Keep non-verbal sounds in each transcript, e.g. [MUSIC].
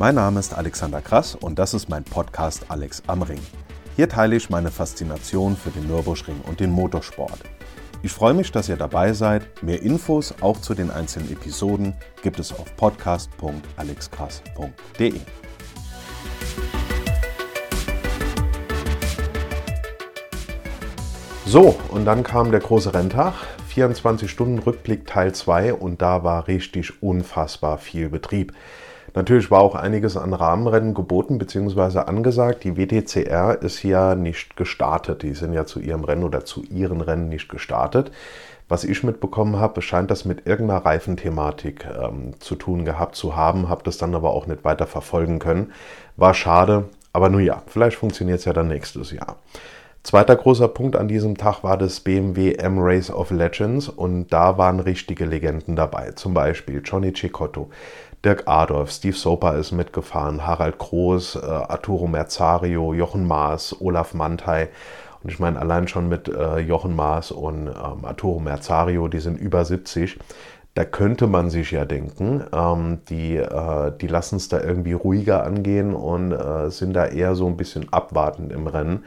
Mein Name ist Alexander Krass und das ist mein Podcast Alex am Ring. Hier teile ich meine Faszination für den Nürburgring und den Motorsport. Ich freue mich, dass ihr dabei seid. Mehr Infos auch zu den einzelnen Episoden gibt es auf podcast.alexkrass.de. So, und dann kam der große Renntag, 24 Stunden Rückblick Teil 2 und da war richtig unfassbar viel Betrieb. Natürlich war auch einiges an Rahmenrennen geboten bzw. angesagt. Die WTCR ist ja nicht gestartet. Die sind ja zu ihrem Rennen oder zu ihren Rennen nicht gestartet. Was ich mitbekommen habe, scheint das mit irgendeiner Reifenthematik ähm, zu tun gehabt zu haben, habe das dann aber auch nicht weiter verfolgen können. War schade, aber nun ja, vielleicht funktioniert es ja dann nächstes Jahr. Zweiter großer Punkt an diesem Tag war das BMW M-Race of Legends und da waren richtige Legenden dabei. Zum Beispiel Johnny Cicotto, Dirk Adolf, Steve Soper ist mitgefahren, Harald Groß, äh, Arturo Merzario, Jochen Maas, Olaf Mantei. Und ich meine, allein schon mit äh, Jochen Maas und ähm, Arturo Merzario, die sind über 70. Da könnte man sich ja denken, ähm, die, äh, die lassen es da irgendwie ruhiger angehen und äh, sind da eher so ein bisschen abwartend im Rennen.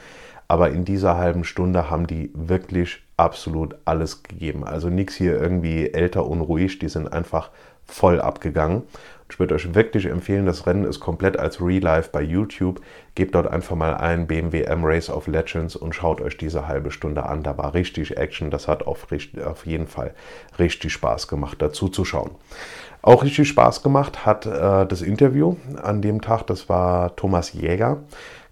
Aber in dieser halben Stunde haben die wirklich absolut alles gegeben. Also nichts hier irgendwie älter unruhig, die sind einfach voll abgegangen. Ich würde euch wirklich empfehlen, das Rennen ist komplett als Real Life bei YouTube. Gebt dort einfach mal ein BMW M Race of Legends und schaut euch diese halbe Stunde an. Da war richtig Action. Das hat auf, auf jeden Fall richtig Spaß gemacht, dazu zu schauen. Auch richtig Spaß gemacht hat äh, das Interview an dem Tag. Das war Thomas Jäger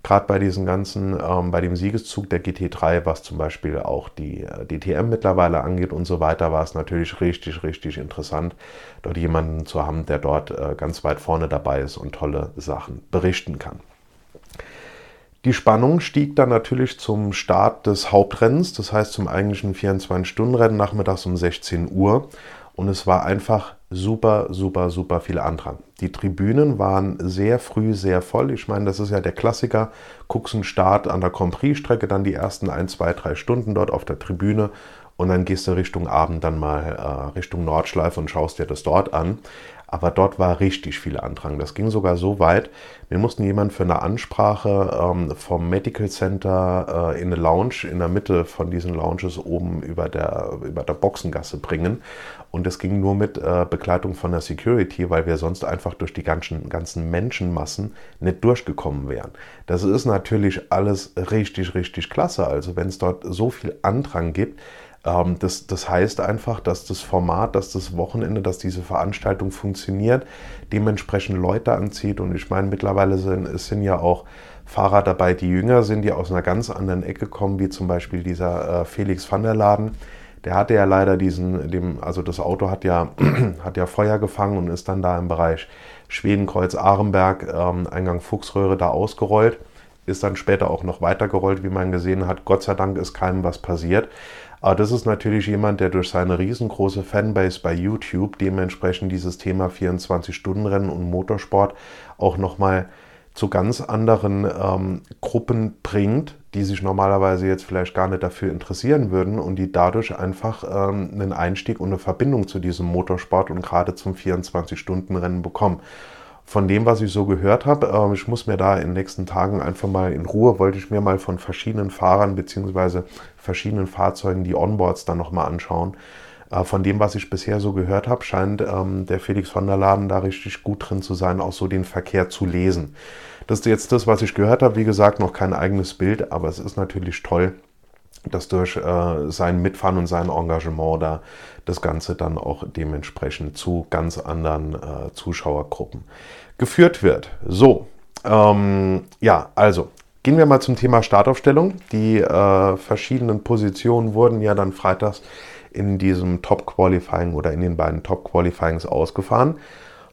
gerade bei diesen ganzen, ähm, bei dem Siegeszug der GT3, was zum Beispiel auch die äh, DTM mittlerweile angeht und so weiter, war es natürlich richtig, richtig interessant, dort jemanden zu haben, der dort äh, ganz weit vorne dabei ist und tolle Sachen berichten kann. Die Spannung stieg dann natürlich zum Start des Hauptrennens, das heißt zum eigentlichen 24-Stunden-Rennen nachmittags um 16 Uhr. Und es war einfach super, super, super viel Andrang. Die Tribünen waren sehr früh sehr voll. Ich meine, das ist ja der Klassiker. Guckst einen Start an der Compris-Strecke, dann die ersten ein, zwei, drei Stunden dort auf der Tribüne und dann gehst du Richtung Abend dann mal äh, Richtung Nordschleife und schaust dir das dort an. Aber dort war richtig viel Andrang. Das ging sogar so weit, wir mussten jemanden für eine Ansprache ähm, vom Medical Center äh, in eine Lounge, in der Mitte von diesen Lounges oben über der, über der Boxengasse bringen. Und es ging nur mit äh, Begleitung von der Security, weil wir sonst einfach durch die ganzen, ganzen Menschenmassen nicht durchgekommen wären. Das ist natürlich alles richtig, richtig klasse. Also wenn es dort so viel Andrang gibt, ähm, das, das heißt einfach, dass das Format, dass das Wochenende, dass diese Veranstaltung funktioniert, dementsprechend Leute anzieht. Und ich meine, mittlerweile sind, es sind ja auch Fahrer dabei, die jünger sind, die aus einer ganz anderen Ecke kommen, wie zum Beispiel dieser äh, Felix van der Laden. Der hatte ja leider diesen, dem, also das Auto hat ja, [CLEARS THROAT] hat ja Feuer gefangen und ist dann da im Bereich Schwedenkreuz Ahrenberg, ähm, Eingang Fuchsröhre da ausgerollt. Ist dann später auch noch weitergerollt, wie man gesehen hat. Gott sei Dank ist keinem was passiert. Aber das ist natürlich jemand, der durch seine riesengroße Fanbase bei YouTube dementsprechend dieses Thema 24-Stunden-Rennen und Motorsport auch nochmal zu ganz anderen ähm, Gruppen bringt, die sich normalerweise jetzt vielleicht gar nicht dafür interessieren würden und die dadurch einfach ähm, einen Einstieg und eine Verbindung zu diesem Motorsport und gerade zum 24-Stunden-Rennen bekommen von dem, was ich so gehört habe, äh, ich muss mir da in den nächsten Tagen einfach mal in Ruhe, wollte ich mir mal von verschiedenen Fahrern bzw. verschiedenen Fahrzeugen die Onboards dann nochmal anschauen. Äh, von dem, was ich bisher so gehört habe, scheint ähm, der Felix von der Laden da richtig gut drin zu sein, auch so den Verkehr zu lesen. Das ist jetzt das, was ich gehört habe. Wie gesagt, noch kein eigenes Bild, aber es ist natürlich toll, dass durch äh, sein Mitfahren und sein Engagement da das Ganze dann auch dementsprechend zu ganz anderen äh, Zuschauergruppen geführt wird. So, ähm, ja, also gehen wir mal zum Thema Startaufstellung. Die äh, verschiedenen Positionen wurden ja dann freitags in diesem Top-Qualifying oder in den beiden Top-Qualifyings ausgefahren.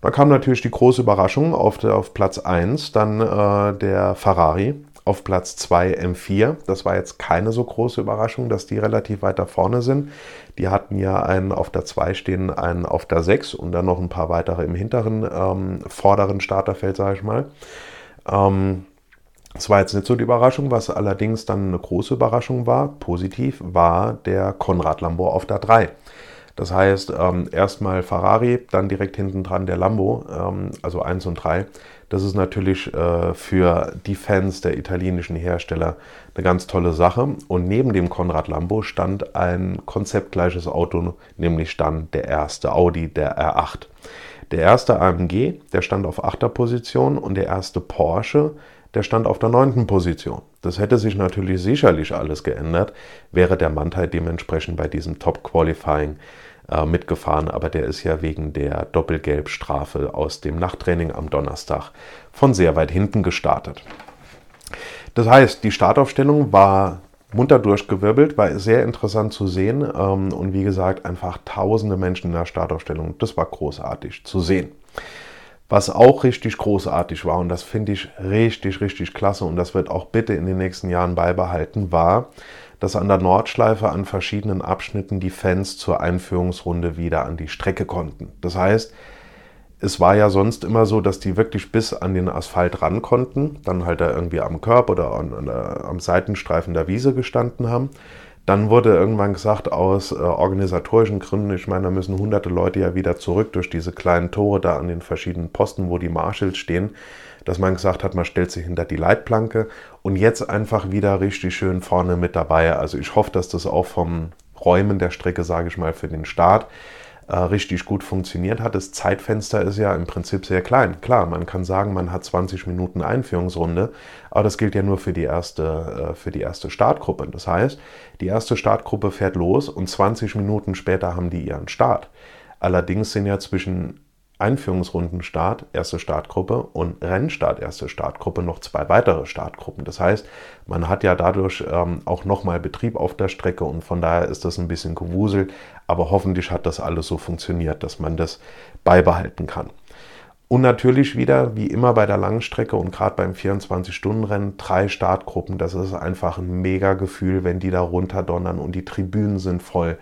Da kam natürlich die große Überraschung auf, der, auf Platz 1, dann äh, der Ferrari auf Platz 2 M4. Das war jetzt keine so große Überraschung, dass die relativ weiter vorne sind. Die hatten ja einen auf der 2 stehen, einen auf der 6 und dann noch ein paar weitere im hinteren, ähm, vorderen Starterfeld, sage ich mal. Ähm, das war jetzt nicht so die Überraschung, was allerdings dann eine große Überraschung war, positiv, war der Konrad Lambo auf der 3. Das heißt, ähm, erstmal Ferrari, dann direkt hinten dran der Lambo, ähm, also 1 und 3. Das ist natürlich äh, für die Fans der italienischen Hersteller eine ganz tolle Sache. Und neben dem Konrad Lambo stand ein konzeptgleiches Auto, nämlich dann der erste Audi, der R8. Der erste AMG, der stand auf 8. Position und der erste Porsche, der stand auf der 9. Position. Das hätte sich natürlich sicherlich alles geändert, wäre der Mantai dementsprechend bei diesem Top Qualifying äh, mitgefahren, aber der ist ja wegen der Doppelgelbstrafe aus dem Nachttraining am Donnerstag von sehr weit hinten gestartet. Das heißt, die Startaufstellung war munter durchgewirbelt, war sehr interessant zu sehen ähm, und wie gesagt, einfach tausende Menschen in der Startaufstellung. Das war großartig zu sehen. Was auch richtig großartig war, und das finde ich richtig, richtig klasse, und das wird auch bitte in den nächsten Jahren beibehalten, war, dass an der Nordschleife an verschiedenen Abschnitten die Fans zur Einführungsrunde wieder an die Strecke konnten. Das heißt, es war ja sonst immer so, dass die wirklich bis an den Asphalt ran konnten, dann halt da irgendwie am Körb oder an, an, am Seitenstreifen der Wiese gestanden haben. Dann wurde irgendwann gesagt, aus äh, organisatorischen Gründen, ich meine, da müssen hunderte Leute ja wieder zurück durch diese kleinen Tore da an den verschiedenen Posten, wo die Marshals stehen, dass man gesagt hat, man stellt sich hinter die Leitplanke und jetzt einfach wieder richtig schön vorne mit dabei. Also ich hoffe, dass das auch vom Räumen der Strecke, sage ich mal, für den Start äh, richtig gut funktioniert hat. Das Zeitfenster ist ja im Prinzip sehr klein. Klar, man kann sagen, man hat 20 Minuten Einführungsrunde, aber das gilt ja nur für die erste, äh, für die erste Startgruppe. Das heißt, die erste Startgruppe fährt los und 20 Minuten später haben die ihren Start. Allerdings sind ja zwischen Einführungsrundenstart, erste Startgruppe und Rennstart, erste Startgruppe, noch zwei weitere Startgruppen. Das heißt, man hat ja dadurch ähm, auch nochmal Betrieb auf der Strecke und von daher ist das ein bisschen gewuselt, aber hoffentlich hat das alles so funktioniert, dass man das beibehalten kann. Und natürlich wieder, wie immer bei der Langstrecke und gerade beim 24-Stunden-Rennen, drei Startgruppen. Das ist einfach ein mega Gefühl, wenn die da runterdonnern und die Tribünen sind voll.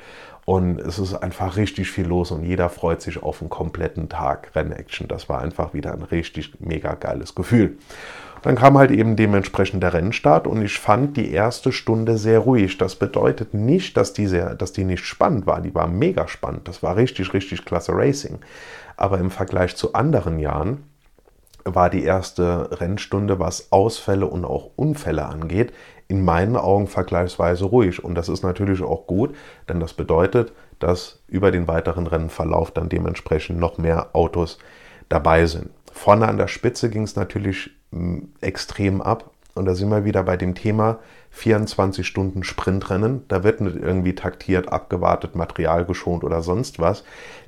Und es ist einfach richtig viel los und jeder freut sich auf einen kompletten Tag Rennaction. Das war einfach wieder ein richtig mega geiles Gefühl. Dann kam halt eben dementsprechend der Rennstart und ich fand die erste Stunde sehr ruhig. Das bedeutet nicht, dass die, sehr, dass die nicht spannend war. Die war mega spannend. Das war richtig, richtig klasse Racing. Aber im Vergleich zu anderen Jahren war die erste Rennstunde, was Ausfälle und auch Unfälle angeht, in meinen Augen vergleichsweise ruhig. Und das ist natürlich auch gut, denn das bedeutet, dass über den weiteren Rennenverlauf dann dementsprechend noch mehr Autos dabei sind. Vorne an der Spitze ging es natürlich hm, extrem ab. Und da sind wir wieder bei dem Thema 24 Stunden Sprintrennen. Da wird nicht irgendwie taktiert, abgewartet, Material geschont oder sonst was.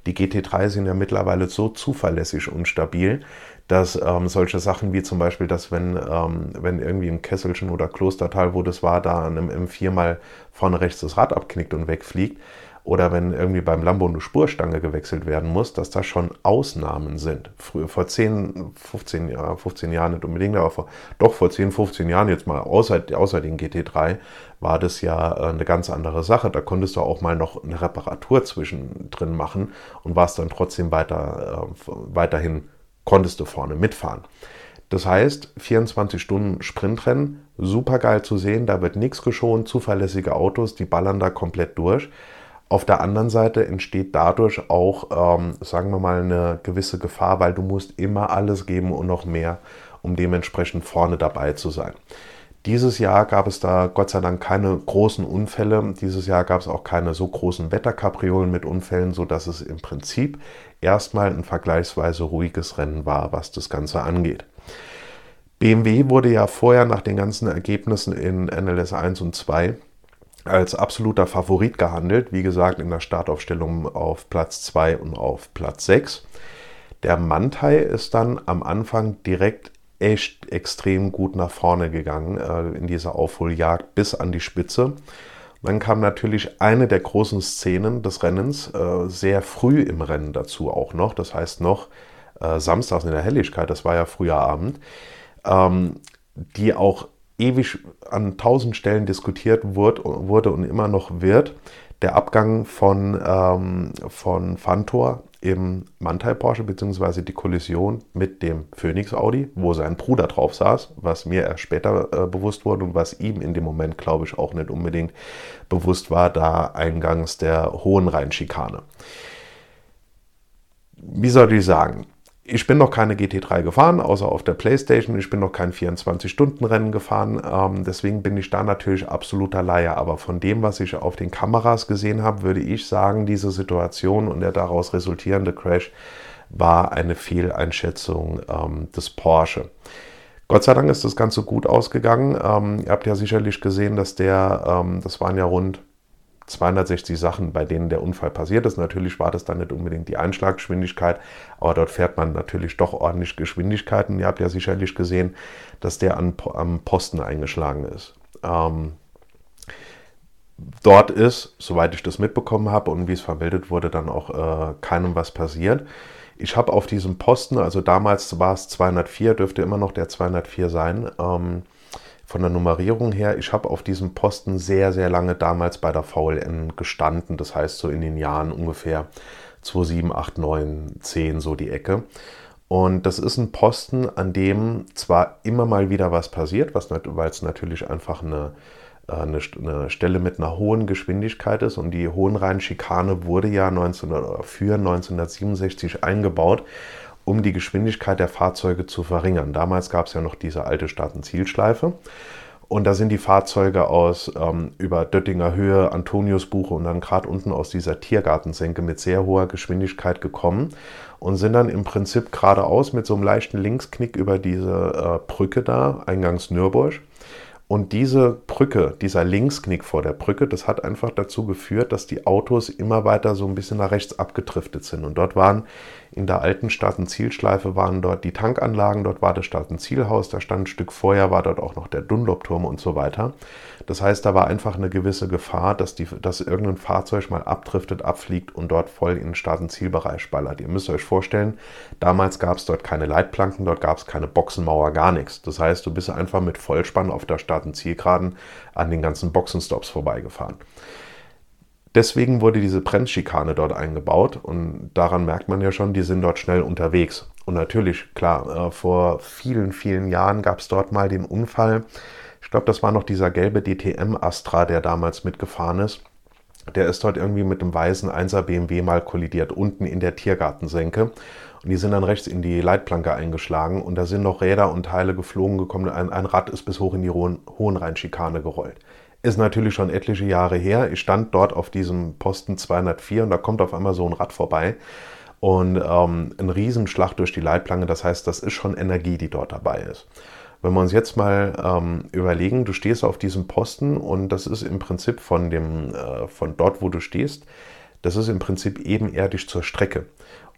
Die GT3 sind ja mittlerweile so zuverlässig und stabil, dass ähm, solche Sachen wie zum Beispiel, dass wenn, ähm, wenn irgendwie im Kesselchen oder Klostertal, wo das war, da an einem M4 mal vorne rechts das Rad abknickt und wegfliegt, oder wenn irgendwie beim Lambo eine Spurstange gewechselt werden muss, dass das schon Ausnahmen sind. Früher, vor 10, 15, ja, 15 Jahren nicht unbedingt, aber vor, doch vor 10, 15 Jahren jetzt mal außer, außer den GT3 war das ja äh, eine ganz andere Sache. Da konntest du auch mal noch eine Reparatur zwischendrin machen und warst dann trotzdem weiter, äh, weiterhin konntest du vorne mitfahren. Das heißt, 24 Stunden Sprintrennen, super geil zu sehen, da wird nichts geschont, zuverlässige Autos, die ballern da komplett durch. Auf der anderen Seite entsteht dadurch auch, ähm, sagen wir mal, eine gewisse Gefahr, weil du musst immer alles geben und noch mehr, um dementsprechend vorne dabei zu sein. Dieses Jahr gab es da Gott sei Dank keine großen Unfälle. Dieses Jahr gab es auch keine so großen Wetterkapriolen mit Unfällen, sodass es im Prinzip erstmal ein vergleichsweise ruhiges Rennen war, was das Ganze angeht. BMW wurde ja vorher nach den ganzen Ergebnissen in NLS 1 und 2 als absoluter Favorit gehandelt. Wie gesagt, in der Startaufstellung auf Platz 2 und auf Platz 6. Der Mantai ist dann am Anfang direkt echt extrem gut nach vorne gegangen äh, in dieser Aufholjagd bis an die Spitze. Dann kam natürlich eine der großen Szenen des Rennens äh, sehr früh im Rennen dazu auch noch. Das heißt noch äh, samstags in der Helligkeit, das war ja früher Abend, ähm, die auch ewig an tausend Stellen diskutiert wurde, wurde und immer noch wird. Der Abgang von, ähm, von Fantor im Mantai Porsche beziehungsweise die Kollision mit dem Phoenix Audi, wo sein Bruder drauf saß, was mir erst später äh, bewusst wurde und was ihm in dem Moment, glaube ich, auch nicht unbedingt bewusst war, da eingangs der Hohenrhein-Schikane. Wie soll ich sagen? Ich bin noch keine GT3 gefahren, außer auf der Playstation. Ich bin noch kein 24-Stunden-Rennen gefahren. Ähm, deswegen bin ich da natürlich absoluter Laie. Aber von dem, was ich auf den Kameras gesehen habe, würde ich sagen, diese Situation und der daraus resultierende Crash war eine Fehleinschätzung ähm, des Porsche. Gott sei Dank ist das Ganze gut ausgegangen. Ähm, ihr habt ja sicherlich gesehen, dass der, ähm, das waren ja rund 260 Sachen, bei denen der Unfall passiert ist. Natürlich war das dann nicht unbedingt die Einschlaggeschwindigkeit, aber dort fährt man natürlich doch ordentlich Geschwindigkeiten. Ihr habt ja sicherlich gesehen, dass der an, am Posten eingeschlagen ist. Ähm, dort ist, soweit ich das mitbekommen habe und wie es vermeldet wurde, dann auch äh, keinem was passiert. Ich habe auf diesem Posten, also damals war es 204, dürfte immer noch der 204 sein, ähm, von der Nummerierung her, ich habe auf diesem Posten sehr, sehr lange damals bei der VLN gestanden. Das heißt so in den Jahren ungefähr 2, 7, 8, 9, 10, so die Ecke. Und das ist ein Posten, an dem zwar immer mal wieder was passiert, weil es natürlich einfach eine, äh, eine, eine, Stelle mit einer hohen Geschwindigkeit ist und die Hohenrhein-Schikane wurde ja 19, für 1967 eingebaut um die Geschwindigkeit der Fahrzeuge zu verringern. Damals gab es ja noch diese alte Start- Und da sind die Fahrzeuge aus ähm, über Döttinger Höhe, Antoniusbuche und dann gerade unten aus dieser Tiergartensenke mit sehr hoher Geschwindigkeit gekommen und sind dann im Prinzip geradeaus mit so einem leichten Linksknick über diese äh, Brücke da, eingangs Nürburg. Und diese Brücke, dieser Linksknick vor der Brücke, das hat einfach dazu geführt, dass die Autos immer weiter so ein bisschen nach rechts abgedriftet sind. Und dort waren in der alten Start-und-Zielschleife waren dort die Tankanlagen, dort war das Start- und Zielhaus, da stand ein Stück vorher, war dort auch noch der Dunlop-Turm und so weiter. Das heißt, da war einfach eine gewisse Gefahr, dass, die, dass irgendein Fahrzeug mal abdriftet, abfliegt und dort voll in den Start- und Zielbereich ballert. Ihr müsst euch vorstellen, damals gab es dort keine Leitplanken, dort gab es keine Boxenmauer, gar nichts. Das heißt, du bist einfach mit Vollspann auf der Start- und Zielgeraden an den ganzen Boxenstops vorbeigefahren. Deswegen wurde diese Bremsschikane dort eingebaut und daran merkt man ja schon, die sind dort schnell unterwegs. Und natürlich, klar, äh, vor vielen, vielen Jahren gab es dort mal den Unfall. Ich glaube, das war noch dieser gelbe DTM Astra, der damals mitgefahren ist. Der ist dort irgendwie mit dem weißen 1er BMW mal kollidiert, unten in der Tiergartensenke. Und die sind dann rechts in die Leitplanke eingeschlagen und da sind noch Räder und Teile geflogen gekommen. Ein, ein Rad ist bis hoch in die Hohenrheinschikane gerollt. Ist natürlich schon etliche Jahre her. Ich stand dort auf diesem Posten 204 und da kommt auf einmal so ein Rad vorbei und ähm, ein Riesenschlag durch die Leitplanke. Das heißt, das ist schon Energie, die dort dabei ist. Wenn wir uns jetzt mal ähm, überlegen, du stehst auf diesem Posten und das ist im Prinzip von, dem, äh, von dort, wo du stehst, das ist im Prinzip ebenerdig zur Strecke.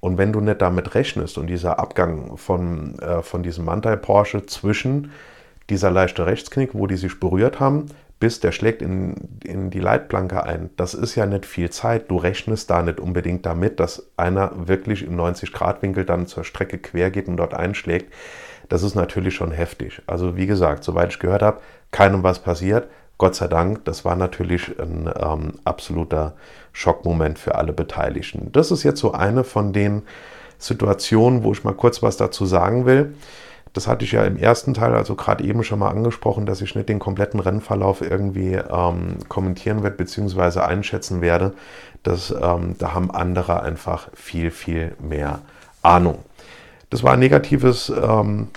Und wenn du nicht damit rechnest und dieser Abgang von, äh, von diesem Mantai Porsche zwischen dieser leichte Rechtsknick, wo die sich berührt haben, bis der schlägt in, in die Leitplanke ein, das ist ja nicht viel Zeit. Du rechnest da nicht unbedingt damit, dass einer wirklich im 90-Grad-Winkel dann zur Strecke quer geht und dort einschlägt. Das ist natürlich schon heftig. Also wie gesagt, soweit ich gehört habe, keinem was passiert. Gott sei Dank, das war natürlich ein ähm, absoluter Schockmoment für alle Beteiligten. Das ist jetzt so eine von den Situationen, wo ich mal kurz was dazu sagen will. Das hatte ich ja im ersten Teil, also gerade eben schon mal angesprochen, dass ich nicht den kompletten Rennverlauf irgendwie ähm, kommentieren werde bzw. einschätzen werde. Das, ähm, da haben andere einfach viel, viel mehr Ahnung. Das war ein negatives, ähm,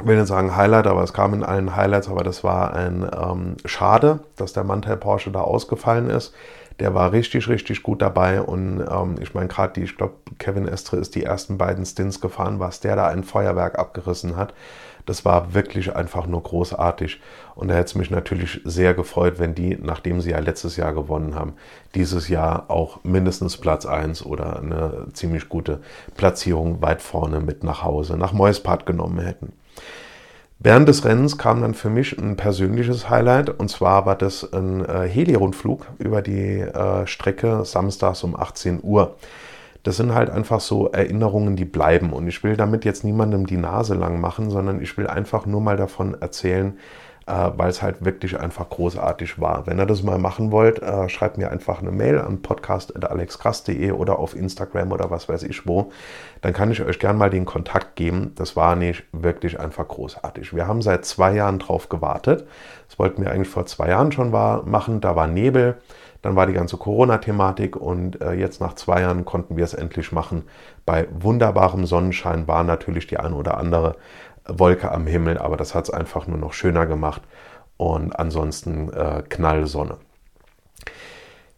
ich will nicht sagen Highlight, aber es kam in allen Highlights, aber das war ein ähm, Schade, dass der Mantel Porsche da ausgefallen ist der war richtig, richtig gut dabei. Und ähm, ich meine, gerade die, ich glaube, Kevin Estre ist die ersten beiden Stints gefahren, was der da ein Feuerwerk abgerissen hat. Das war wirklich einfach nur großartig. Und da hätte es mich natürlich sehr gefreut, wenn die, nachdem sie ja letztes Jahr gewonnen haben, dieses Jahr auch mindestens Platz 1 oder eine ziemlich gute Platzierung weit vorne mit nach Hause, nach Meuspart genommen hätten. Während des Rennens kam dann für mich ein persönliches Highlight und zwar war das ein äh, Heli-Rundflug über die äh, Strecke samstags um 18 Uhr. Das sind halt einfach so Erinnerungen, die bleiben und ich will damit jetzt niemandem die Nase lang machen, sondern ich will einfach nur mal davon erzählen, äh, weil es halt wirklich einfach großartig war. Wenn ihr das mal machen wollt, äh, schreibt mir einfach eine Mail an podcast.alexkrass.de oder auf Instagram oder was weiß ich wo. Dann kann ich euch gerne mal den Kontakt geben. Das war nicht wirklich einfach großartig. Wir haben seit zwei Jahren drauf gewartet. Das wollten wir eigentlich vor zwei Jahren schon machen. Da war Nebel. Dann war die ganze Corona-Thematik und äh, jetzt nach zwei Jahren konnten wir es endlich machen. Bei wunderbarem Sonnenschein war natürlich die eine oder andere Wolke am Himmel, aber das hat es einfach nur noch schöner gemacht und ansonsten äh, Knallsonne.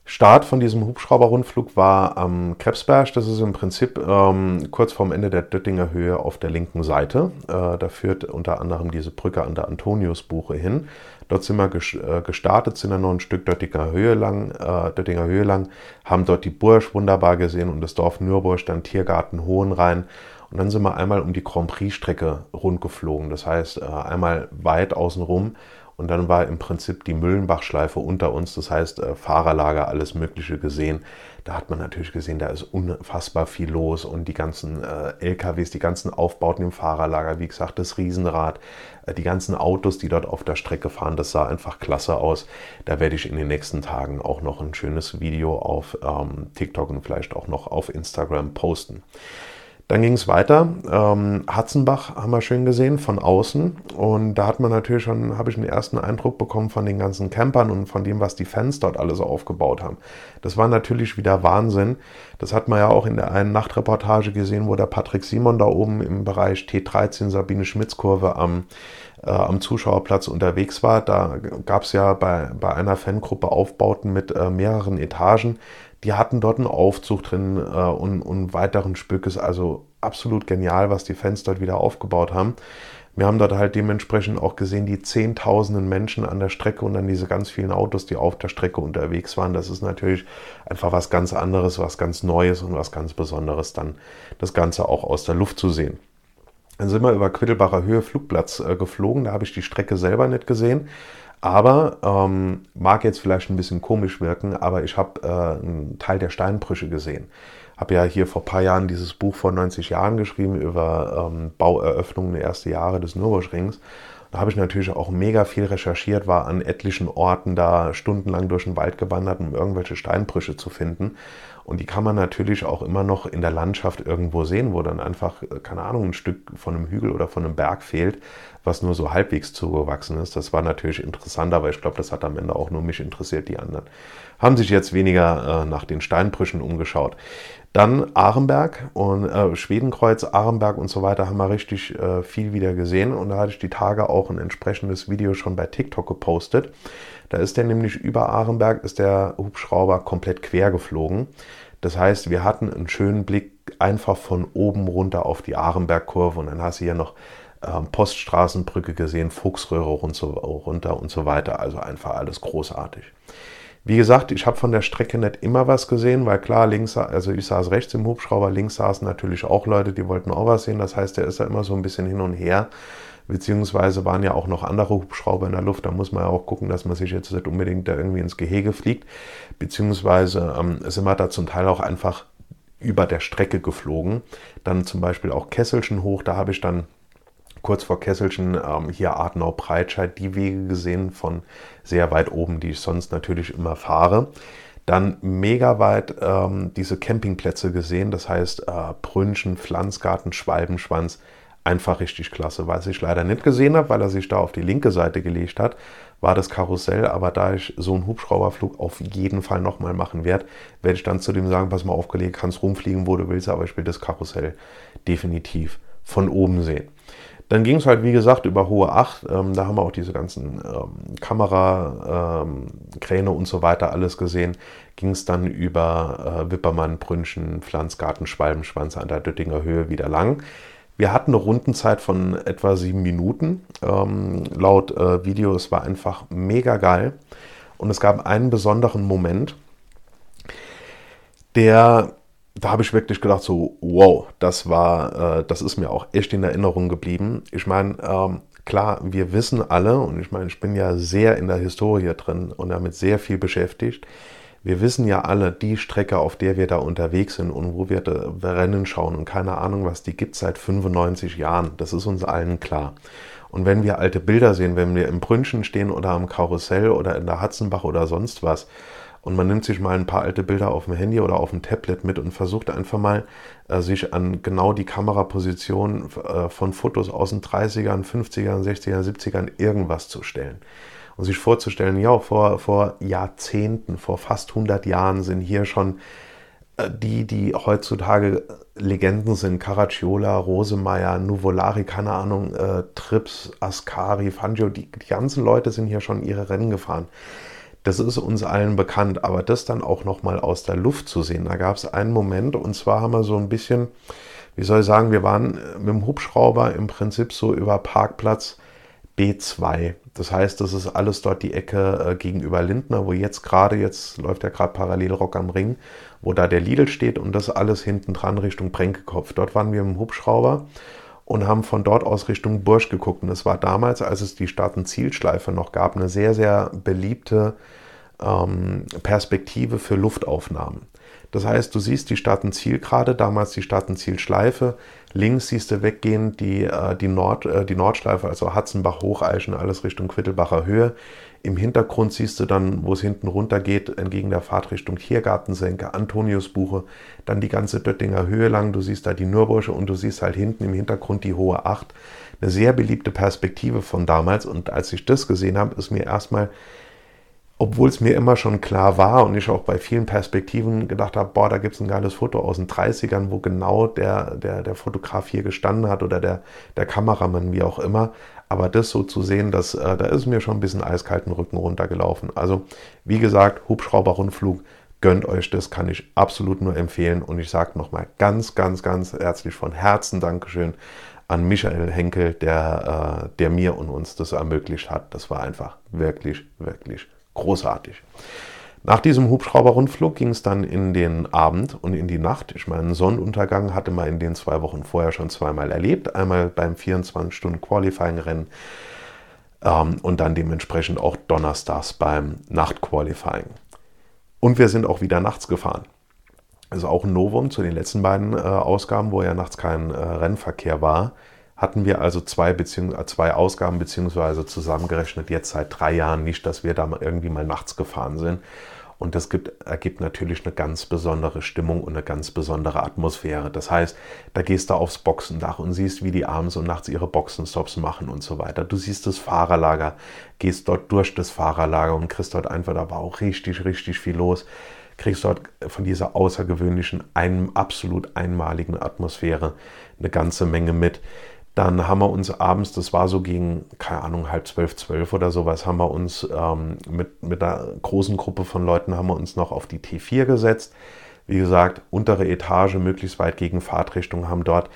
Start von diesem Hubschrauberrundflug war am Krebsberg. Das ist im Prinzip ähm, kurz vorm Ende der Döttinger Höhe auf der linken Seite. Äh, da führt unter anderem diese Brücke an der Antoniusbuche hin. Dort sind wir äh, gestartet, sind dann noch ein Stück Döttinger Höhe lang, äh, Döttinger Höhe lang, haben dort die Bursch wunderbar gesehen und das Dorf Nürburg, dann Tiergarten Hohenrhein. Und dann sind wir einmal um die Grand Prix-Strecke rund geflogen. Das heißt, äh, einmal weit außenrum und dann war im Prinzip die Müllenbachschleife unter uns, das heißt äh, Fahrerlager, alles Mögliche gesehen. Da hat man natürlich gesehen, da ist unfassbar viel los und die ganzen äh, LKWs, die ganzen Aufbauten im Fahrerlager, wie gesagt, das Riesenrad, die ganzen Autos, die dort auf der Strecke fahren, das sah einfach klasse aus. Da werde ich in den nächsten Tagen auch noch ein schönes Video auf ähm, TikTok und vielleicht auch noch auf Instagram posten. Dann ging es weiter. Ähm, Hatzenbach haben wir schön gesehen von außen. Und da hat man natürlich schon, habe ich einen ersten Eindruck bekommen von den ganzen Campern und von dem, was die Fans dort alles aufgebaut haben. Das war natürlich wieder Wahnsinn. Das hat man ja auch in der einen Nachtreportage gesehen, wo der Patrick Simon da oben im Bereich T13 Sabine Schmitz Kurve am, äh, am Zuschauerplatz unterwegs war. Da gab es ja bei, bei einer Fangruppe Aufbauten mit äh, mehreren Etagen die hatten dort einen Aufzug drin äh, und, und weiteren Spückes. Also absolut genial, was die Fans dort wieder aufgebaut haben. Wir haben dort halt dementsprechend auch gesehen, die Zehntausenden Menschen an der Strecke und dann diese ganz vielen Autos, die auf der Strecke unterwegs waren. Das ist natürlich einfach was ganz anderes, was ganz Neues und was ganz Besonderes, dann das Ganze auch aus der Luft zu sehen. Dann sind wir über Quittelbacher Höhe Flugplatz äh, geflogen. Da habe ich die Strecke selber nicht gesehen. Aber ähm, mag jetzt vielleicht ein bisschen komisch wirken, aber ich habe äh, einen Teil der Steinbrüche gesehen. Habe ja hier vor ein paar Jahren dieses Buch vor 90 Jahren geschrieben über ähm, Baueröffnungen der ersten Jahre des Nürburgrings. Da habe ich natürlich auch mega viel recherchiert, war an etlichen Orten da stundenlang durch den Wald gewandert, um irgendwelche Steinbrüche zu finden. Und die kann man natürlich auch immer noch in der Landschaft irgendwo sehen, wo dann einfach, äh, keine Ahnung, ein Stück von einem Hügel oder von einem Berg fehlt, was nur so halbwegs zugewachsen ist. Das war natürlich interessant, aber ich glaube, das hat am Ende auch nur mich interessiert. Die anderen haben sich jetzt weniger äh, nach den Steinbrüchen umgeschaut. Dann Arenberg und äh, Schwedenkreuz, Arenberg und so weiter haben wir richtig äh, viel wieder gesehen. Und da hatte ich die Tage auch ein entsprechendes Video schon bei TikTok gepostet. Da ist der nämlich über Arenberg, ist der Hubschrauber komplett quer geflogen. Das heißt, wir hatten einen schönen Blick einfach von oben runter auf die Arenbergkurve und dann hast du hier noch ähm, Poststraßenbrücke gesehen, Fuchsröhre runter und so weiter. Also einfach alles großartig. Wie gesagt, ich habe von der Strecke nicht immer was gesehen, weil klar, links, also ich saß rechts im Hubschrauber, links saßen natürlich auch Leute, die wollten auch was sehen. Das heißt, der ist ja immer so ein bisschen hin und her beziehungsweise waren ja auch noch andere Hubschrauber in der Luft. Da muss man ja auch gucken, dass man sich jetzt nicht unbedingt da irgendwie ins Gehege fliegt, beziehungsweise ähm, sind wir da zum Teil auch einfach über der Strecke geflogen. Dann zum Beispiel auch Kesselchen hoch, da habe ich dann kurz vor Kesselchen ähm, hier Adenau-Breitscheid die Wege gesehen von sehr weit oben, die ich sonst natürlich immer fahre. Dann mega weit ähm, diese Campingplätze gesehen, das heißt äh, Brünchen, Pflanzgarten, Schwalbenschwanz, einfach richtig klasse. Was ich leider nicht gesehen habe, weil er sich da auf die linke Seite gelegt hat, war das Karussell. Aber da ich so einen Hubschrauberflug auf jeden Fall nochmal machen werde, werde ich dann zu dem sagen, pass mal aufgelegt, kannst rumfliegen, wo du willst, aber ich will das Karussell definitiv von oben sehen. Dann ging es halt, wie gesagt, über hohe Acht. Ähm, da haben wir auch diese ganzen ähm, Kamerakräne ähm, und so weiter alles gesehen. Ging es dann über äh, Wippermann, Brünchen, Pflanzgarten, Schwalbenschwanz an der Döttinger Höhe wieder lang. Wir hatten eine Rundenzeit von etwa sieben Minuten. Ähm, laut äh, Video, es war einfach mega geil. Und es gab einen besonderen Moment, der, da habe ich wirklich gedacht, so, wow, das war, äh, das ist mir auch echt in Erinnerung geblieben. Ich meine, ähm, klar, wir wissen alle, und ich meine, ich bin ja sehr in der Historie drin und damit sehr viel beschäftigt, Wir wissen ja alle, die Strecke, auf der wir da unterwegs sind und wo wir Rennen schauen und keine Ahnung was, die gibt seit 95 Jahren. Das ist uns allen klar. Und wenn wir alte Bilder sehen, wenn wir im Brünchen stehen oder am Karussell oder in der Hatzenbach oder sonst was, und man nimmt sich mal ein paar alte Bilder auf dem Handy oder auf dem Tablet mit und versucht einfach mal, äh, sich an genau die Kameraposition äh, von Fotos aus den 30ern, 50ern, 60ern, 70ern irgendwas zu stellen und sich vorzustellen, ja, vor, vor Jahrzehnten, vor fast 100 Jahren sind hier schon äh, die, die heutzutage Legenden sind, Caracciola, Rosemeyer, Nuvolari, keine Ahnung, äh, Trips, Ascari, Fangio, die, die ganzen Leute sind hier schon ihre Rennen gefahren. Das ist uns allen bekannt, aber das dann auch nochmal aus der Luft zu sehen, da gab es einen Moment und zwar haben wir so ein bisschen, wie soll ich sagen, wir waren mit dem Hubschrauber im Prinzip so über Parkplatz B2. Das heißt, das ist alles dort die Ecke äh, gegenüber Lindner, wo jetzt gerade, jetzt läuft ja gerade parallel Rock am Ring, wo da der Lidl steht und das alles hinten dran Richtung Brenkekopf. Dort waren wir im Hubschrauber und haben von dort aus Richtung Bursch geguckt. Und es war damals, als es die Start- und Zielschleife noch gab, eine sehr, sehr beliebte ähm, Perspektive für Luftaufnahmen. Das heißt, du siehst die Staatenzielgerade, damals die Staatenzielschleife. Links siehst du weggehend die, äh, die, Nord, äh, die Nordschleife, also Hatzenbach, Hocheichen, alles Richtung Quittelbacher Höhe. Im Hintergrund siehst du dann, wo es hinten runter geht, entgegen der Fahrtrichtung Tiergartensenke, Antoniusbuche, dann die ganze Döttinger Höhe lang. Du siehst da die Nürbursche und du siehst halt hinten im Hintergrund die Hohe Acht. Eine sehr beliebte Perspektive von damals. Und als ich das gesehen habe, ist mir erstmal obwohl es mir immer schon klar war und ich auch bei vielen Perspektiven gedacht habe, boah, da gibt es ein geiles Foto aus den 30ern, wo genau der, der, der Fotograf hier gestanden hat oder der, der Kameramann, wie auch immer. Aber das so zu sehen, das, äh, da ist mir schon ein bisschen eiskalten Rücken runtergelaufen. Also, wie gesagt, Hubschrauber-Rundflug, gönnt euch das, kann ich absolut nur empfehlen. Und ich sage nochmal ganz, ganz, ganz herzlich von Herzen Dankeschön an Michael Henkel, der, äh, der mir und uns das ermöglicht hat. Das war einfach wirklich, wirklich großartig. Nach diesem Hubschrauberrundflug ging es dann in den Abend und in die Nacht. Ich meine, Sonnenuntergang hatte man in den zwei Wochen vorher schon zweimal erlebt. Einmal beim 24-Stunden-Qualifying-Rennen ähm, und dann dementsprechend auch donnerstags beim Nacht-Qualifying. Und wir sind auch wieder nachts gefahren. Ist auch ein Novum zu den letzten beiden äh, Ausgaben, wo ja nachts kein äh, Rennverkehr war hatten wir also zwei, Beziehungs äh, zwei Ausgaben beziehungsweise zusammengerechnet jetzt seit drei Jahren nicht, dass wir da irgendwie mal nachts gefahren sind. Und das gibt, ergibt natürlich eine ganz besondere Stimmung und eine ganz besondere Atmosphäre. Das heißt, da gehst du aufs Boxendach und siehst, wie die abends und nachts ihre Boxenstops machen und so weiter. Du siehst das Fahrerlager, gehst dort durch das Fahrerlager und kriegst dort einfach, da war auch richtig, richtig viel los. Kriegst dort von dieser außergewöhnlichen, einem absolut einmaligen Atmosphäre eine ganze Menge mit. Dann haben wir uns abends, das war so gegen, keine Ahnung, halb zwölf, zwölf oder sowas, haben wir uns ähm, mit, mit einer großen Gruppe von Leuten haben wir uns noch auf die T4 gesetzt. Wie gesagt, untere Etage, möglichst weit gegen Fahrtrichtung, haben dort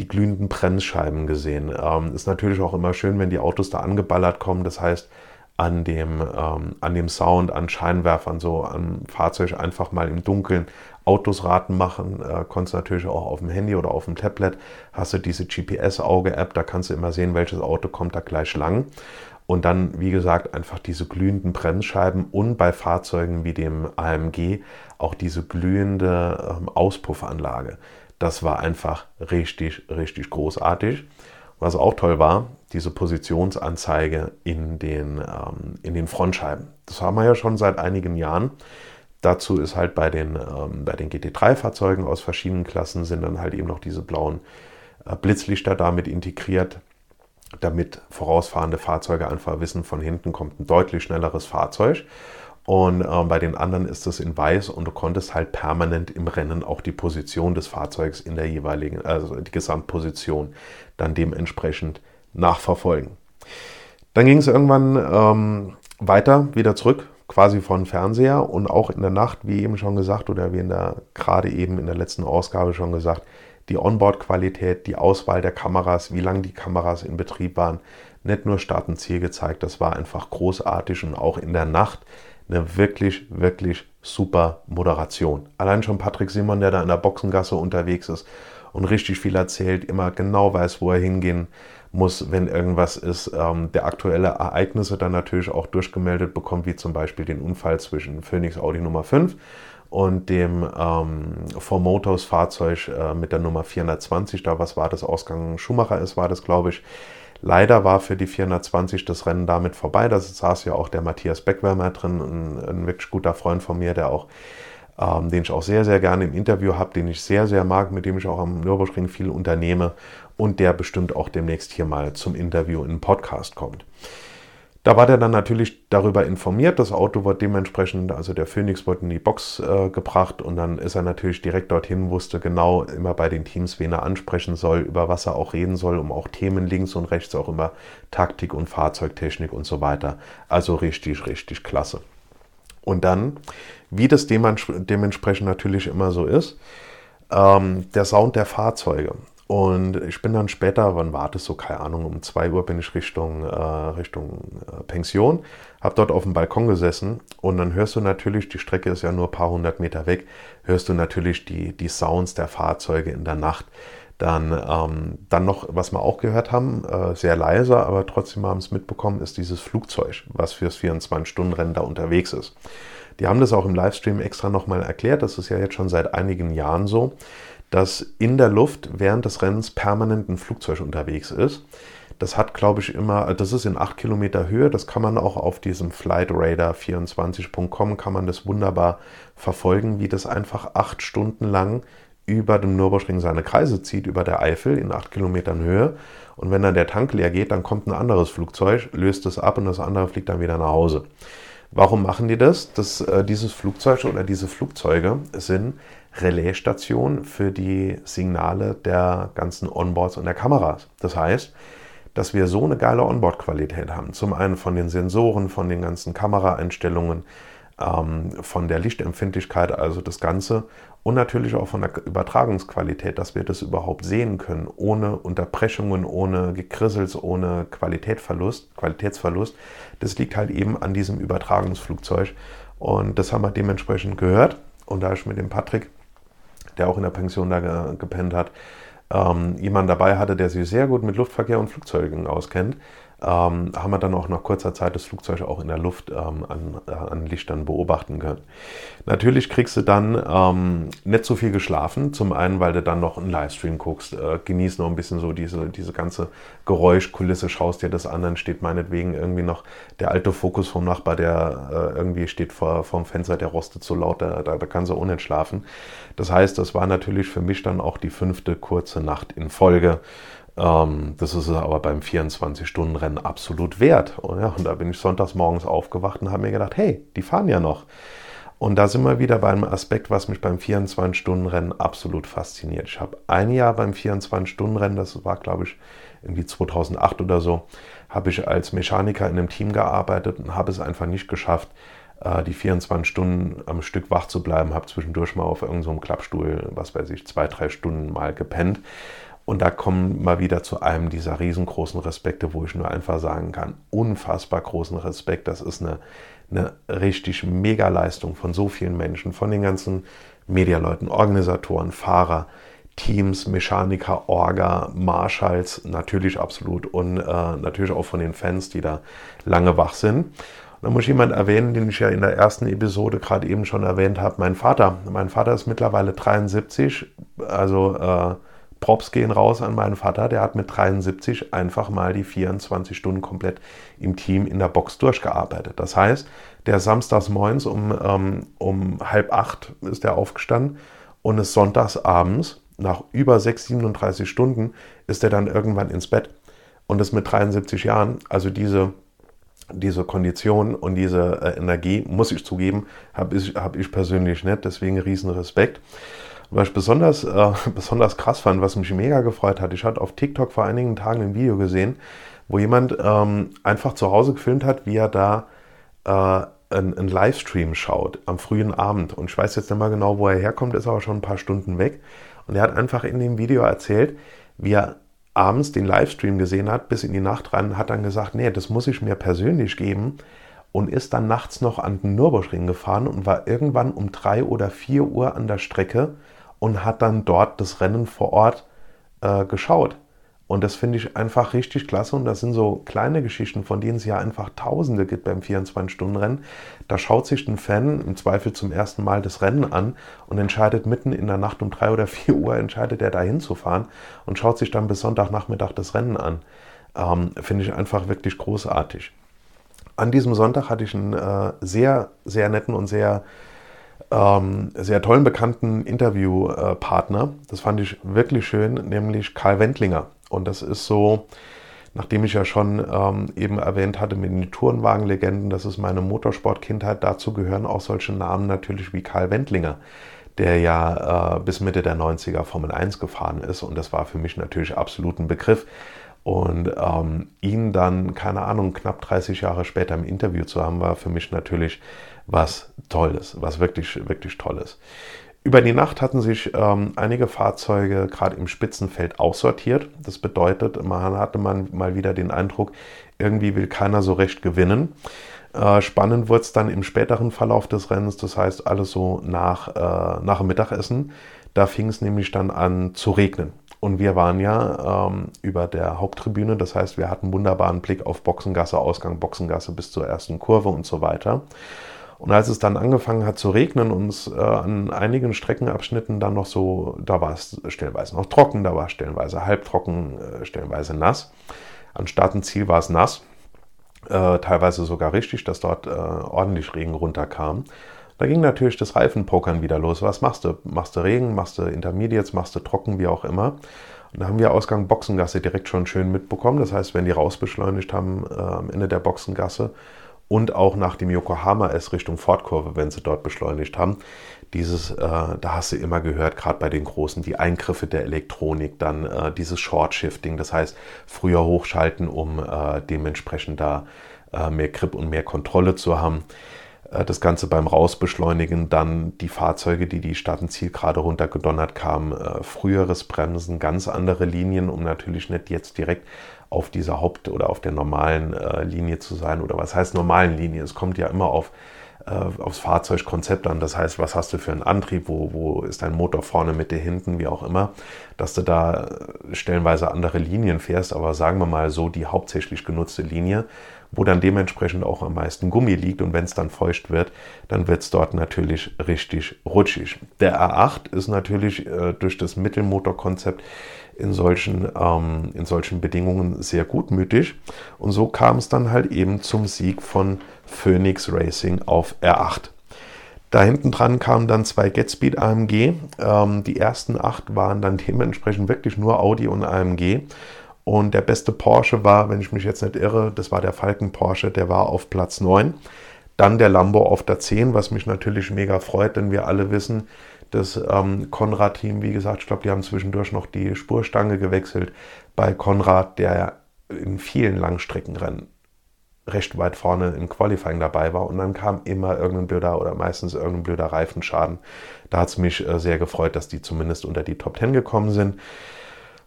die glühenden Bremsscheiben gesehen. Ähm, ist natürlich auch immer schön, wenn die Autos da angeballert kommen. Das heißt, an dem, ähm, an dem Sound, an Scheinwerfern, so am Fahrzeug einfach mal im Dunkeln Autos raten machen. Äh, konntest natürlich auch auf dem Handy oder auf dem Tablet. Hast du diese GPS-Auge-App, da kannst du immer sehen, welches Auto kommt da gleich lang. Und dann, wie gesagt, einfach diese glühenden Bremsscheiben und bei Fahrzeugen wie dem AMG auch diese glühende ähm, Auspuffanlage. Das war einfach richtig, richtig großartig. Was auch toll war, diese Positionsanzeige in den, ähm, in den Frontscheiben. Das haben wir ja schon seit einigen Jahren. Dazu ist halt bei den, ähm, bei den GT3-Fahrzeugen aus verschiedenen Klassen sind dann halt eben noch diese blauen äh, Blitzlichter damit integriert, damit vorausfahrende Fahrzeuge einfach wissen, von hinten kommt ein deutlich schnelleres Fahrzeug. Und äh, bei den anderen ist es in weiß und du konntest halt permanent im Rennen auch die Position des Fahrzeugs in der jeweiligen, also die Gesamtposition dann dementsprechend nachverfolgen. Dann ging es irgendwann ähm, weiter, wieder zurück, quasi von Fernseher und auch in der Nacht, wie eben schon gesagt, oder wie in der gerade eben in der letzten Ausgabe schon gesagt, die Onboard-Qualität, die Auswahl der Kameras, wie lange die Kameras in Betrieb waren, nicht nur Start und Ziel gezeigt, das war einfach großartig und auch in der Nacht eine wirklich, wirklich super Moderation. Allein schon Patrick Simon, der da in der Boxengasse unterwegs ist und richtig viel erzählt, immer genau weiß, wo er hingehen muss, wenn irgendwas ist, ähm, der aktuelle Ereignisse dann natürlich auch durchgemeldet bekommt, wie zum Beispiel den Unfall zwischen Phoenix Audi Nummer 5 und dem ähm, Motors Fahrzeug äh, mit der Nummer 420, da was war das, Ausgang Schumacher ist, war das glaube ich. Leider war für die 420 das Rennen damit vorbei. Da saß ja auch der Matthias Beckwärmer drin, ein, ein wirklich guter Freund von mir, der auch ähm, den ich auch sehr, sehr gerne im Interview habe, den ich sehr, sehr mag, mit dem ich auch am Nürburgring viel unternehme und der bestimmt auch demnächst hier mal zum Interview in den Podcast kommt. Da war der dann natürlich darüber informiert. Das Auto wurde dementsprechend, also der Phoenix wurde in die Box äh, gebracht und dann ist er natürlich direkt dorthin, wusste genau immer bei den Teams, wen er ansprechen soll, über was er auch reden soll, um auch Themen links und rechts auch immer Taktik und Fahrzeugtechnik und so weiter. Also richtig, richtig klasse. Und dann, wie das dementsprechend natürlich immer so ist, ähm, der Sound der Fahrzeuge. Und ich bin dann später, wann war das so, keine Ahnung, um 2 Uhr bin ich Richtung, äh, Richtung äh, Pension, habe dort auf dem Balkon gesessen und dann hörst du natürlich, die Strecke ist ja nur ein paar hundert Meter weg, hörst du natürlich die, die Sounds der Fahrzeuge in der Nacht. Dann, ähm, dann noch, was wir auch gehört haben, äh, sehr leise, aber trotzdem haben es mitbekommen, ist dieses Flugzeug, was fürs 24-Stunden-Rennen da unterwegs ist. Die haben das auch im Livestream extra nochmal erklärt. Das ist ja jetzt schon seit einigen Jahren so, dass in der Luft während des Rennens permanent ein Flugzeug unterwegs ist. Das hat, glaube ich, immer, das ist in 8 Kilometer Höhe. Das kann man auch auf diesem flightradar24.com kann man das wunderbar verfolgen, wie das einfach acht Stunden lang über dem Nürburgring seine Kreise zieht, über der Eifel in 8 Kilometern Höhe. Und wenn dann der Tank leer geht, dann kommt ein anderes Flugzeug, löst es ab und das andere fliegt dann wieder nach Hause. Warum machen die das? das äh, dieses Flugzeug oder diese Flugzeuge sind Relaisstationen für die Signale der ganzen Onboards und der Kameras. Das heißt, dass wir so eine geile Onboard-Qualität haben. Zum einen von den Sensoren, von den ganzen Kameraeinstellungen, ähm, von der Lichtempfindlichkeit, also das Ganze und natürlich auch von der Übertragungsqualität, dass wir das überhaupt sehen können, ohne Unterbrechungen, ohne Gekrissels, ohne Qualitätsverlust, Qualitätsverlust. Das liegt halt eben an diesem Übertragungsflugzeug und das haben wir dementsprechend gehört und da ich mit dem Patrick, der auch in der Pension da gepennt hat, ähm, jemanden dabei hatte, der sich sehr gut mit Luftverkehr und Flugzeugen auskennt, ähm, haben wir dann auch nach kurzer Zeit das Flugzeug auch in der Luft ähm, an, an Lichtern beobachten können. Natürlich kriegst du dann ähm, nicht so viel geschlafen. Zum einen, weil du dann noch einen Livestream guckst, äh, genießt noch ein bisschen so diese, diese ganze Geräuschkulisse, schaust dir das an, dann steht meinetwegen irgendwie noch der alte Fokus vom Nachbar, der äh, irgendwie steht vor, vorm Fenster, der rostet so laut, da, da, da kannst du ohne schlafen. Das heißt, das war natürlich für mich dann auch die fünfte kurze Nacht in Folge. Ähm, das ist aber beim 24-Stunden-Rennen absolut wert. Und da bin ich sonntags morgens aufgewacht und habe mir gedacht, hey, die fahren ja noch. Und da sind wir wieder bei einem Aspekt, was mich beim 24-Stunden-Rennen absolut fasziniert. Ich habe ein Jahr beim 24-Stunden-Rennen, das war glaube ich irgendwie 2008 oder so, habe ich als Mechaniker in einem Team gearbeitet und habe es einfach nicht geschafft, äh, die 24 Stunden am Stück wach zu bleiben, habe zwischendurch mal auf irgendeinem so Klappstuhl, was weiß ich, zwei, drei Stunden mal gepennt. Und da kommen wir wieder zu einem dieser riesengroßen Respekte, wo ich nur einfach sagen kann, unfassbar großen Respekt. Das ist eine, eine richtig mega Leistung von so vielen Menschen, von den ganzen Medialeuten, Organisatoren, Fahrer, Teams, Mechaniker, Orga, Marshalls, natürlich absolut und äh, natürlich auch von den Fans, die da lange wach sind. Da muss ich jemanden erwähnen, den ich ja in der ersten Episode gerade eben schon erwähnt habe, mein Vater. Mein Vater ist mittlerweile 73, also äh, Props gehen raus an meinen Vater, der hat mit 73 einfach mal die 24 Stunden komplett im Team in der Box durchgearbeitet. Das heißt, der samstags morgens um, ähm, um halb acht ist er aufgestanden und ist sonntags abends nach über 6, 37 Stunden ist er dann irgendwann ins Bett. Und das mit 73 Jahren, also diese, diese Kondition und diese äh, Energie, muss ich zugeben, habe ich, hab ich persönlich nicht. Deswegen riesen Respekt. Was ich besonders, äh, [LAUGHS] besonders krass fand, was mich mega gefreut hat, ich hatte auf TikTok vor einigen Tagen ein Video gesehen, wo jemand ähm, einfach zu Hause gefilmt hat, wie er da äh, einen Livestream schaut am frühen Abend. Und ich weiß jetzt nicht mal genau, wo er herkommt, ist aber schon ein paar Stunden weg. Und er hat einfach in dem Video erzählt, wie er abends den Livestream gesehen hat, bis in die Nacht rein, hat dann gesagt, nee, das muss ich mir persönlich geben und ist dann nachts noch an den Nürburgring gefahren und war irgendwann um drei oder vier Uhr an der Strecke und hat dann dort das Rennen vor Ort äh, geschaut. Und das finde ich einfach richtig klasse. Und das sind so kleine Geschichten, von denen es ja einfach Tausende gibt beim 24-Stunden-Rennen. Da schaut sich ein Fan im Zweifel zum ersten Mal das Rennen an und entscheidet mitten in der Nacht um drei oder vier Uhr, entscheidet er da hinzufahren und schaut sich dann bis Sonntagnachmittag das Rennen an. Ähm, finde ich einfach wirklich großartig. An diesem Sonntag hatte ich einen äh, sehr, sehr netten und sehr ähm, sehr tollen bekannten Interviewpartner. Das fand ich wirklich schön, nämlich Karl Wendlinger. Und das ist so, nachdem ich ja schon ähm, eben erwähnt hatte mit den Tourenwagenlegenden, das ist meine Motorsportkindheit, dazu gehören auch solche Namen natürlich wie Karl Wendlinger, der ja äh, bis Mitte der 90er Formel 1 gefahren ist. Und das war für mich natürlich absolut ein Begriff. Und ähm, ihn dann, keine Ahnung, knapp 30 Jahre später im Interview zu haben, war für mich natürlich was Tolles, was wirklich, wirklich Tolles. Über die Nacht hatten sich ähm, einige Fahrzeuge gerade im Spitzenfeld aussortiert. Das bedeutet, man hatte man mal wieder den Eindruck, irgendwie will keiner so recht gewinnen. Äh, spannend wurde es dann im späteren Verlauf des Rennens, das heißt alles so nach, äh, nach dem Mittagessen. Da fing es nämlich dann an zu regnen. Und wir waren ja ähm, über der Haupttribüne, das heißt, wir hatten wunderbaren Blick auf Boxengasse, Ausgang Boxengasse bis zur ersten Kurve und so weiter. Und als es dann angefangen hat zu regnen und es äh, an einigen Streckenabschnitten dann noch so, da war es stellenweise noch trocken, da war es stellenweise halbtrocken, äh, stellenweise nass. An Start und Ziel war es nass, äh, teilweise sogar richtig, dass dort äh, ordentlich Regen runterkam. Da ging natürlich das Reifenpokern wieder los. Was machst du? Machst du Regen, machst du Intermediates, machst du trocken, wie auch immer. Und da haben wir Ausgang Boxengasse direkt schon schön mitbekommen. Das heißt, wenn die rausbeschleunigt haben äh, am Ende der Boxengasse, und auch nach dem Yokohama S Richtung Fordkurve, wenn sie dort beschleunigt haben. Dieses, äh, da hast du immer gehört, gerade bei den Großen, die Eingriffe der Elektronik, dann äh, dieses Short Shifting, das heißt früher hochschalten, um äh, dementsprechend da äh, mehr Grip und mehr Kontrolle zu haben. Äh, das Ganze beim Rausbeschleunigen, dann die Fahrzeuge, die die und Zielgerade runtergedonnert kamen, äh, früheres Bremsen, ganz andere Linien, um natürlich nicht jetzt direkt auf dieser Haupt- oder auf der normalen äh, Linie zu sein. Oder was heißt normalen Linie? Es kommt ja immer auf, äh, aufs Fahrzeugkonzept an. Das heißt, was hast du für einen Antrieb? Wo, wo ist dein Motor vorne, Mitte, hinten, wie auch immer? Dass du da äh, stellenweise andere Linien fährst, aber sagen wir mal so die hauptsächlich genutzte Linie, wo dann dementsprechend auch am meisten Gummi liegt. Und wenn es dann feucht wird, dann wird es dort natürlich richtig rutschig. Der R8 ist natürlich äh, durch das Mittelmotorkonzept in solchen, ähm, in solchen Bedingungen sehr gutmütig. Und so kam es dann halt eben zum Sieg von Phoenix Racing auf R8. Da hinten dran kamen dann zwei Getspeed AMG. Ähm, die ersten acht waren dann dementsprechend wirklich nur Audi und AMG. Und der beste Porsche war, wenn ich mich jetzt nicht irre, das war der Falken Porsche, der war auf Platz 9. Dann der Lambo auf der 10, was mich natürlich mega freut, denn wir alle wissen, das ähm, Konrad-Team, wie gesagt, ich glaube, die haben zwischendurch noch die Spurstange gewechselt bei Konrad, der in vielen Langstreckenrennen recht weit vorne im Qualifying dabei war und dann kam immer irgendein blöder oder meistens irgendein blöder Reifenschaden. Da hat es mich äh, sehr gefreut, dass die zumindest unter die Top 10 gekommen sind.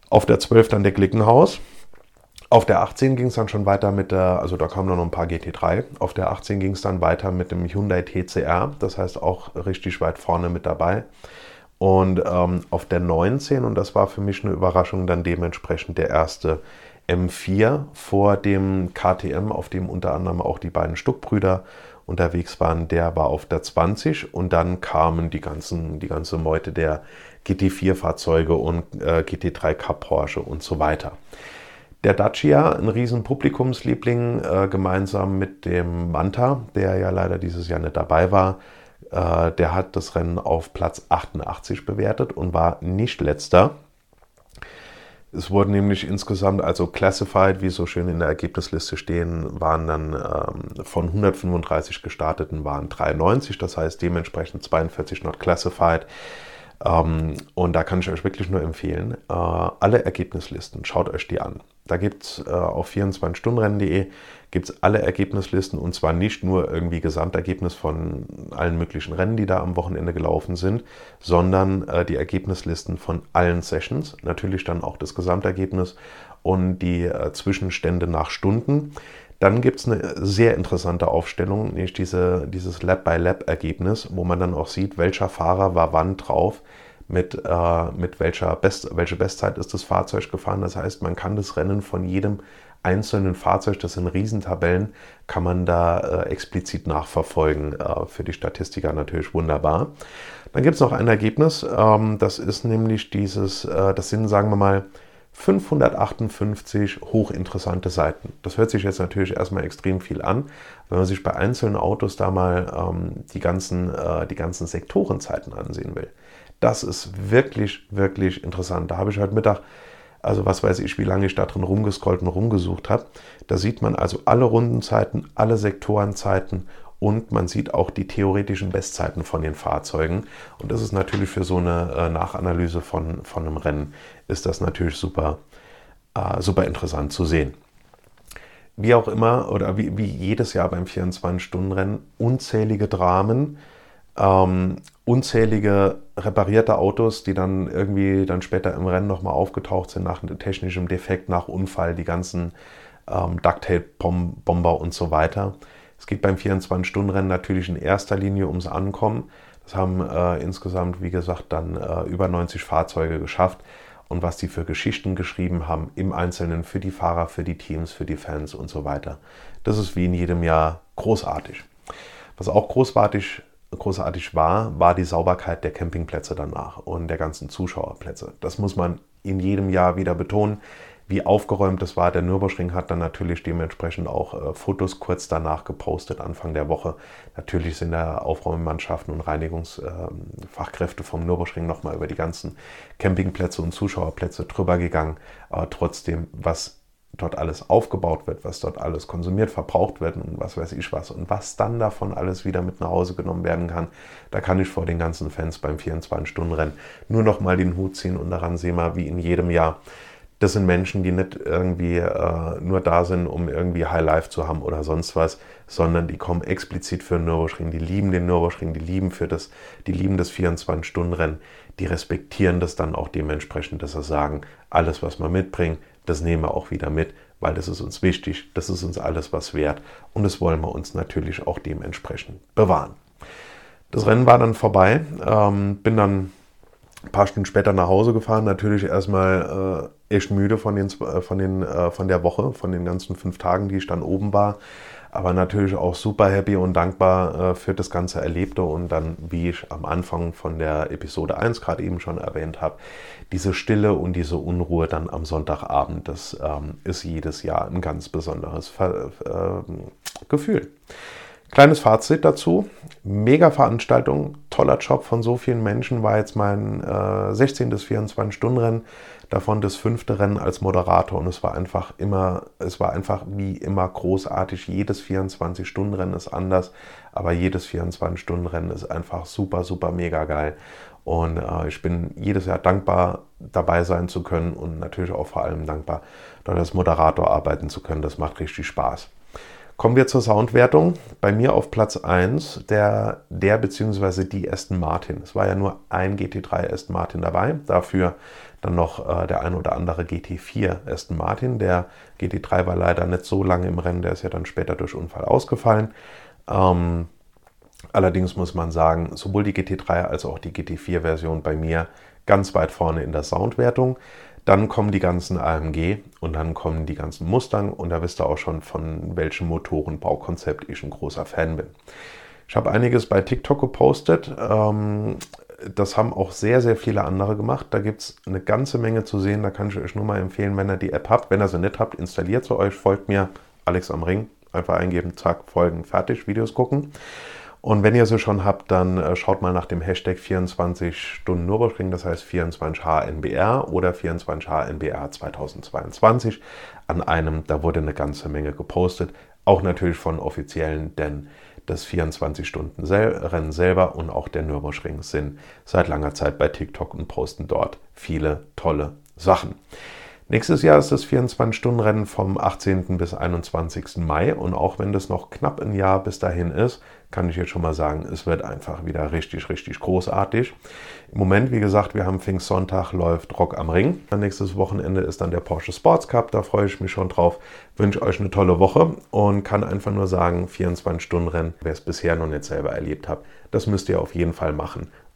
Auf der 12 dann der Glickenhaus. Auf der 18 ging es dann schon weiter mit der, also da kamen noch ein paar GT3. Auf der 18 ging es dann weiter mit dem Hyundai TCR, das heißt auch richtig weit vorne mit dabei. Und ähm, auf der 19, und das war für mich eine Überraschung, dann dementsprechend der erste M4 vor dem KTM, auf dem unter anderem auch die beiden Stuckbrüder unterwegs waren, der war auf der 20 und dann kamen die, ganzen, die ganze Meute der GT4-Fahrzeuge und äh, GT3 Cup Porsche und so weiter. Der Dacia, ein riesen Publikumsliebling, äh, gemeinsam mit dem Manta, der ja leider dieses Jahr nicht dabei war, äh, der hat das Rennen auf Platz 88 bewertet und war nicht letzter. Es wurden nämlich insgesamt, also classified, wie so schön in der Ergebnisliste stehen, waren dann ähm, von 135 gestarteten waren 93, das heißt dementsprechend 42 not classified. Ähm, und da kann ich euch wirklich nur empfehlen, äh, alle Ergebnislisten, schaut euch die an. Da gibt es äh, auf 24stundenrennen.de gibt's alle Ergebnislisten und zwar nicht nur irgendwie Gesamtergebnis von allen möglichen Rennen, die da am Wochenende gelaufen sind, sondern äh, die Ergebnislisten von allen Sessions, natürlich dann auch das Gesamtergebnis und die äh, Zwischenstände nach Stunden. Dann gibt es eine sehr interessante Aufstellung, nämlich diese, dieses Lab-by-Lab-Ergebnis, wo man dann auch sieht, welcher Fahrer war wann drauf mit, äh, mit welcher Best, welche Bestzeit ist das Fahrzeug gefahren. Das heißt, man kann das Rennen von jedem einzelnen Fahrzeug, das sind Riesentabellen, kann man da äh, explizit nachverfolgen. Äh, für die Statistiker natürlich wunderbar. Dann gibt es noch ein Ergebnis, ähm, das ist nämlich dieses, äh, das sind, sagen wir mal, 558 hochinteressante Seiten. Das hört sich jetzt natürlich erstmal extrem viel an. Wenn man sich bei einzelnen Autos da mal ähm, die, ganzen, äh, die ganzen Sektorenzeiten ansehen will. Das ist wirklich, wirklich interessant. Da habe ich heute Mittag also was weiß ich, wie lange ich da drin rumgescrollt und rumgesucht habe. Da sieht man also alle Rundenzeiten, alle Sektorenzeiten und man sieht auch die theoretischen Bestzeiten von den Fahrzeugen. Und das ist natürlich für so eine äh, Nachanalyse von, von einem Rennen, ist das natürlich super, äh, super interessant zu sehen. Wie auch immer, oder wie, wie jedes Jahr beim 24-Stunden-Rennen, unzählige Dramen, ähm, unzählige reparierte Autos, die dann irgendwie dann später im Rennen nochmal aufgetaucht sind nach technischem Defekt, nach Unfall, die ganzen ähm, Ducktape-Bomber und so weiter. Es geht beim 24-Stunden-Rennen natürlich in erster Linie ums Ankommen. Das haben äh, insgesamt, wie gesagt, dann äh, über 90 Fahrzeuge geschafft. Und was die für Geschichten geschrieben haben, im Einzelnen für die Fahrer, für die Teams, für die Fans und so weiter. Das ist wie in jedem Jahr großartig. Was auch großartig großartig war, war die Sauberkeit der Campingplätze danach und der ganzen Zuschauerplätze. Das muss man in jedem Jahr wieder betonen, wie aufgeräumt es war. Der Nürburgring hat dann natürlich dementsprechend auch äh, Fotos kurz danach gepostet, Anfang der Woche. Natürlich sind da Aufräummannschaften und Reinigungsfachkräfte äh, vom Nürburgring nochmal über die ganzen Campingplätze und Zuschauerplätze drüber gegangen. Aber trotzdem, was dort alles aufgebaut wird, was dort alles konsumiert, verbraucht wird und was weiß ich was. Und was dann davon alles wieder mit nach Hause genommen werden kann, da kann ich vor den ganzen Fans beim 24-Stunden-Rennen nur noch mal den Hut ziehen und daran sehen wir, wie in jedem Jahr, das sind Menschen, die nicht irgendwie äh, nur da sind, um irgendwie High Life zu haben oder sonst was, sondern die kommen explizit für den Nürburgring, die lieben den Nürburgring, die lieben für das, die lieben das 24-Stunden-Rennen, die respektieren das dann auch dementsprechend, dass sie sagen, alles, was man mitbringt, das nehmen wir auch wieder mit, weil das ist uns wichtig, das ist uns alles was wert und das wollen wir uns natürlich auch dementsprechend bewahren. Das Rennen war dann vorbei, ähm, bin dann ein paar Stunden später nach Hause gefahren, natürlich erstmal äh, echt müde von, den, äh, von, den, äh, von der Woche, von den ganzen fünf Tagen, die ich dann oben war aber natürlich auch super happy und dankbar äh, für das ganze Erlebte und dann, wie ich am Anfang von der Episode 1 gerade eben schon erwähnt habe, diese Stille und diese Unruhe dann am Sonntagabend, das ähm, ist jedes Jahr ein ganz besonderes Ver äh, Gefühl. Kleines Fazit dazu. Mega Veranstaltung, toller Job von so vielen Menschen, war jetzt mein äh, 16. bis 24 Stunden Rennen davon das fünfte Rennen als Moderator und es war einfach immer, es war einfach wie immer großartig. Jedes 24-Stunden-Rennen ist anders, aber jedes 24-Stunden-Rennen ist einfach super, super mega geil. Und äh, ich bin jedes Jahr dankbar, dabei sein zu können und natürlich auch vor allem dankbar, dort als Moderator arbeiten zu können. Das macht richtig Spaß. Kommen wir zur Soundwertung. Bei mir auf Platz 1 der, der bzw. die Aston Martin. Es war ja nur ein GT3 Aston Martin dabei. Dafür dann noch äh, der ein oder andere GT4 Aston Martin. Der GT3 war leider nicht so lange im Rennen, der ist ja dann später durch Unfall ausgefallen. Ähm, allerdings muss man sagen, sowohl die GT3 als auch die GT4-Version bei mir ganz weit vorne in der Soundwertung. Dann kommen die ganzen AMG und dann kommen die ganzen Mustang und da wisst ihr auch schon, von welchem Motorenbaukonzept ich ein großer Fan bin. Ich habe einiges bei TikTok gepostet. Ähm, das haben auch sehr, sehr viele andere gemacht. Da gibt es eine ganze Menge zu sehen. Da kann ich euch nur mal empfehlen, wenn ihr die App habt. Wenn ihr sie nicht habt, installiert sie euch, folgt mir, Alex am Ring. Einfach eingeben, zack, folgen, fertig, Videos gucken. Und wenn ihr sie schon habt, dann äh, schaut mal nach dem Hashtag 24 Stunden Nürburgring, das heißt 24HNBR oder 24HNBR 2022 an einem. Da wurde eine ganze Menge gepostet. Auch natürlich von Offiziellen, denn das 24-Stunden-Rennen selber und auch der Nürburgring sind seit langer Zeit bei TikTok und posten dort viele tolle Sachen. Nächstes Jahr ist das 24-Stunden-Rennen vom 18. bis 21. Mai und auch wenn das noch knapp ein Jahr bis dahin ist, kann ich jetzt schon mal sagen, es wird einfach wieder richtig, richtig großartig. Im Moment, wie gesagt, wir haben Pfingstsonntag, läuft Rock am Ring. Nächstes Wochenende ist dann der Porsche Sports Cup, da freue ich mich schon drauf. Wünsche euch eine tolle Woche und kann einfach nur sagen, 24-Stunden-Rennen, wer es bisher noch nicht selber erlebt hat, das müsst ihr auf jeden Fall machen